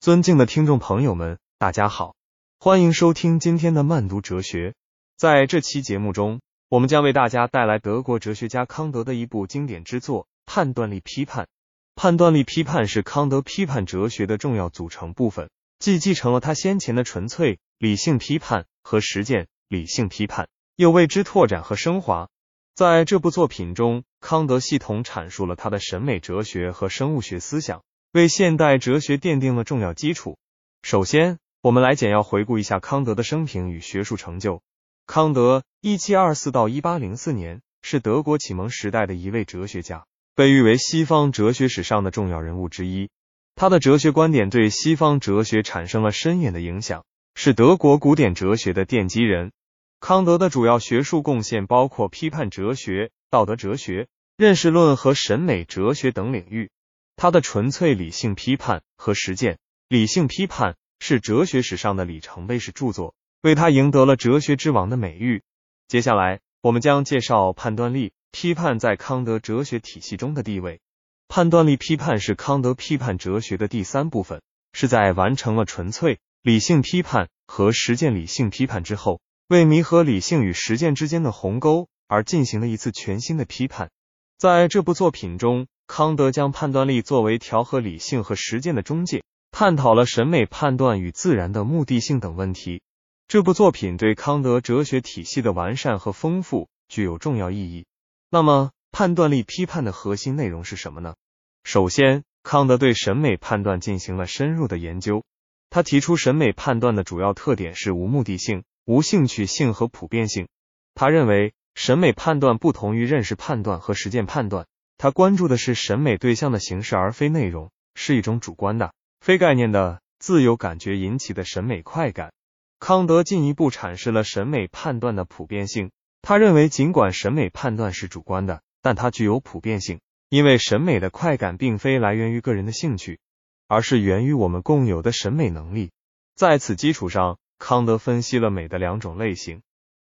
尊敬的听众朋友们，大家好，欢迎收听今天的慢读哲学。在这期节目中，我们将为大家带来德国哲学家康德的一部经典之作《判断力批判》。判断力批判是康德批判哲学的重要组成部分，既继承了他先前的纯粹理性批判和实践理性批判，又为之拓展和升华。在这部作品中，康德系统阐述了他的审美哲学和生物学思想。为现代哲学奠定了重要基础。首先，我们来简要回顾一下康德的生平与学术成就。康德（一七二四到一八零四年）是德国启蒙时代的一位哲学家，被誉为西方哲学史上的重要人物之一。他的哲学观点对西方哲学产生了深远的影响，是德国古典哲学的奠基人。康德的主要学术贡献包括批判哲学、道德哲学、认识论和审美哲学等领域。他的纯粹理性批判和实践理性批判是哲学史上的里程碑式著作，为他赢得了哲学之王的美誉。接下来，我们将介绍判断力批判在康德哲学体系中的地位。判断力批判是康德批判哲学的第三部分，是在完成了纯粹理性批判和实践理性批判之后，为弥合理性与实践之间的鸿沟而进行了一次全新的批判。在这部作品中。康德将判断力作为调和理性和实践的中介，探讨了审美判断与自然的目的性等问题。这部作品对康德哲学体系的完善和丰富具有重要意义。那么，判断力批判的核心内容是什么呢？首先，康德对审美判断进行了深入的研究。他提出，审美判断的主要特点是无目的性、无兴趣性和普遍性。他认为，审美判断不同于认识判断和实践判断。他关注的是审美对象的形式而非内容，是一种主观的、非概念的自由感觉引起的审美快感。康德进一步阐释了审美判断的普遍性。他认为，尽管审美判断是主观的，但它具有普遍性，因为审美的快感并非来源于个人的兴趣，而是源于我们共有的审美能力。在此基础上，康德分析了美的两种类型：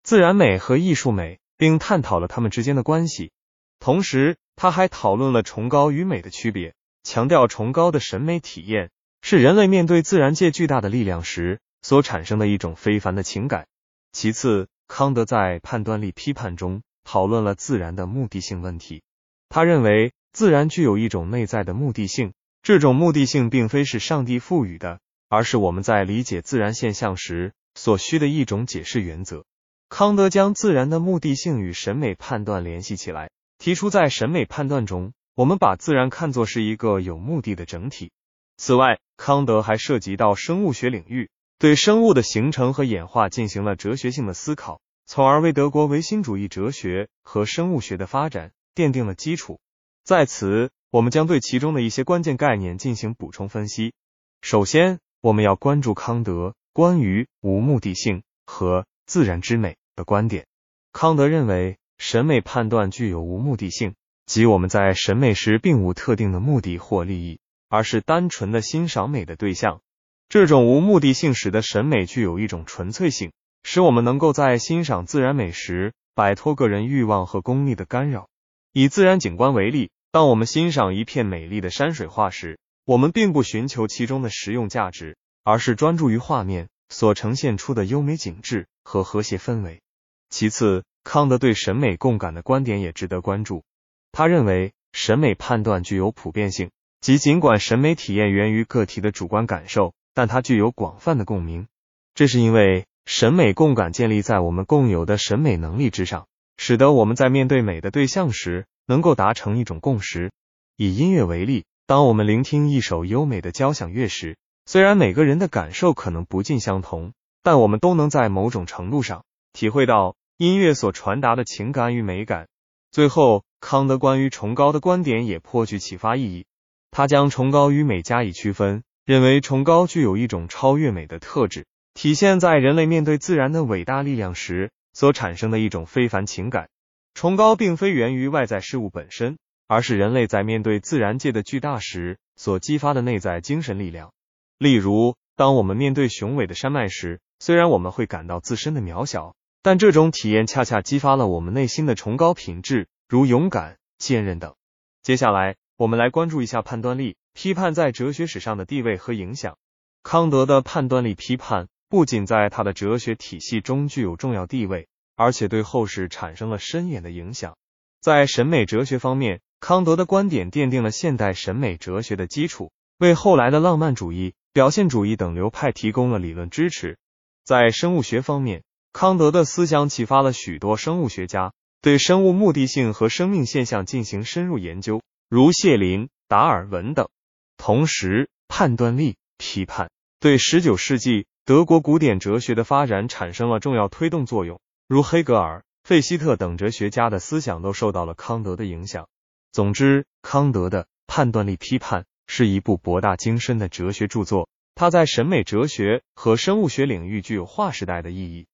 自然美和艺术美，并探讨了它们之间的关系。同时，他还讨论了崇高与美的区别，强调崇高的审美体验是人类面对自然界巨大的力量时所产生的一种非凡的情感。其次，康德在判断力批判中讨论了自然的目的性问题。他认为自然具有一种内在的目的性，这种目的性并非是上帝赋予的，而是我们在理解自然现象时所需的一种解释原则。康德将自然的目的性与审美判断联系起来。提出，在审美判断中，我们把自然看作是一个有目的的整体。此外，康德还涉及到生物学领域，对生物的形成和演化进行了哲学性的思考，从而为德国唯心主义哲学和生物学的发展奠定了基础。在此，我们将对其中的一些关键概念进行补充分析。首先，我们要关注康德关于无目的性和自然之美的观点。康德认为。审美判断具有无目的性，即我们在审美时并无特定的目的或利益，而是单纯的欣赏美的对象。这种无目的性使得审美具有一种纯粹性，使我们能够在欣赏自然美时摆脱个人欲望和功利的干扰。以自然景观为例，当我们欣赏一片美丽的山水画时，我们并不寻求其中的实用价值，而是专注于画面所呈现出的优美景致和和谐氛围。其次，康德对审美共感的观点也值得关注。他认为审美判断具有普遍性，即尽管审美体验源于个体的主观感受，但它具有广泛的共鸣。这是因为审美共感建立在我们共有的审美能力之上，使得我们在面对美的对象时能够达成一种共识。以音乐为例，当我们聆听一首优美的交响乐时，虽然每个人的感受可能不尽相同，但我们都能在某种程度上体会到。音乐所传达的情感与美感。最后，康德关于崇高的观点也颇具启发意义。他将崇高与美加以区分，认为崇高具有一种超越美的特质，体现在人类面对自然的伟大力量时所产生的一种非凡情感。崇高并非源于外在事物本身，而是人类在面对自然界的巨大时所激发的内在精神力量。例如，当我们面对雄伟的山脉时，虽然我们会感到自身的渺小。但这种体验恰恰激发了我们内心的崇高品质，如勇敢、坚韧等。接下来，我们来关注一下判断力批判在哲学史上的地位和影响。康德的判断力批判不仅在他的哲学体系中具有重要地位，而且对后世产生了深远的影响。在审美哲学方面，康德的观点奠定了现代审美哲学的基础，为后来的浪漫主义、表现主义等流派提供了理论支持。在生物学方面，康德的思想启发了许多生物学家，对生物目的性和生命现象进行深入研究，如谢林、达尔文等。同时，判断力批判对十九世纪德国古典哲学的发展产生了重要推动作用，如黑格尔。费希特等哲学家的思想都受到了康德的影响。总之，康德的判断力批判是一部博大精深的哲学著作，它在审美哲学和生物学领域具有划时代的意义。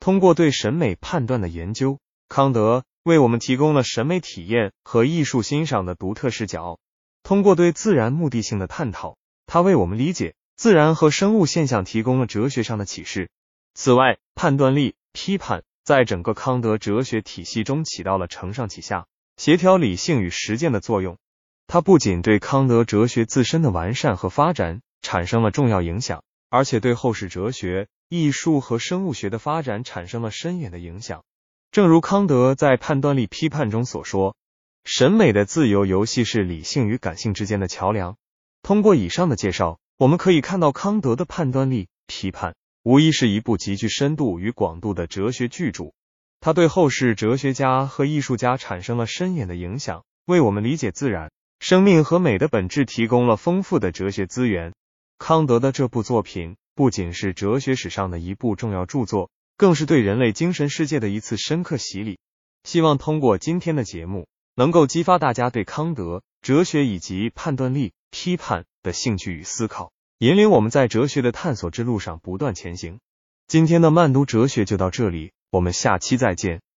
通过对审美判断的研究，康德为我们提供了审美体验和艺术欣赏的独特视角。通过对自然目的性的探讨，他为我们理解自然和生物现象提供了哲学上的启示。此外，判断力批判。在整个康德哲学体系中起到了承上启下、协调理性与实践的作用。它不仅对康德哲学自身的完善和发展产生了重要影响，而且对后世哲学、艺术和生物学的发展产生了深远的影响。正如康德在判断力批判中所说：“审美的自由游戏是理性与感性之间的桥梁。”通过以上的介绍，我们可以看到康德的判断力批判。无疑是一部极具深度与广度的哲学巨著，它对后世哲学家和艺术家产生了深远的影响，为我们理解自然、生命和美的本质提供了丰富的哲学资源。康德的这部作品不仅是哲学史上的一部重要著作，更是对人类精神世界的一次深刻洗礼。希望通过今天的节目，能够激发大家对康德哲学以及判断力批判的兴趣与思考。引领我们在哲学的探索之路上不断前行。今天的慢读哲学就到这里，我们下期再见。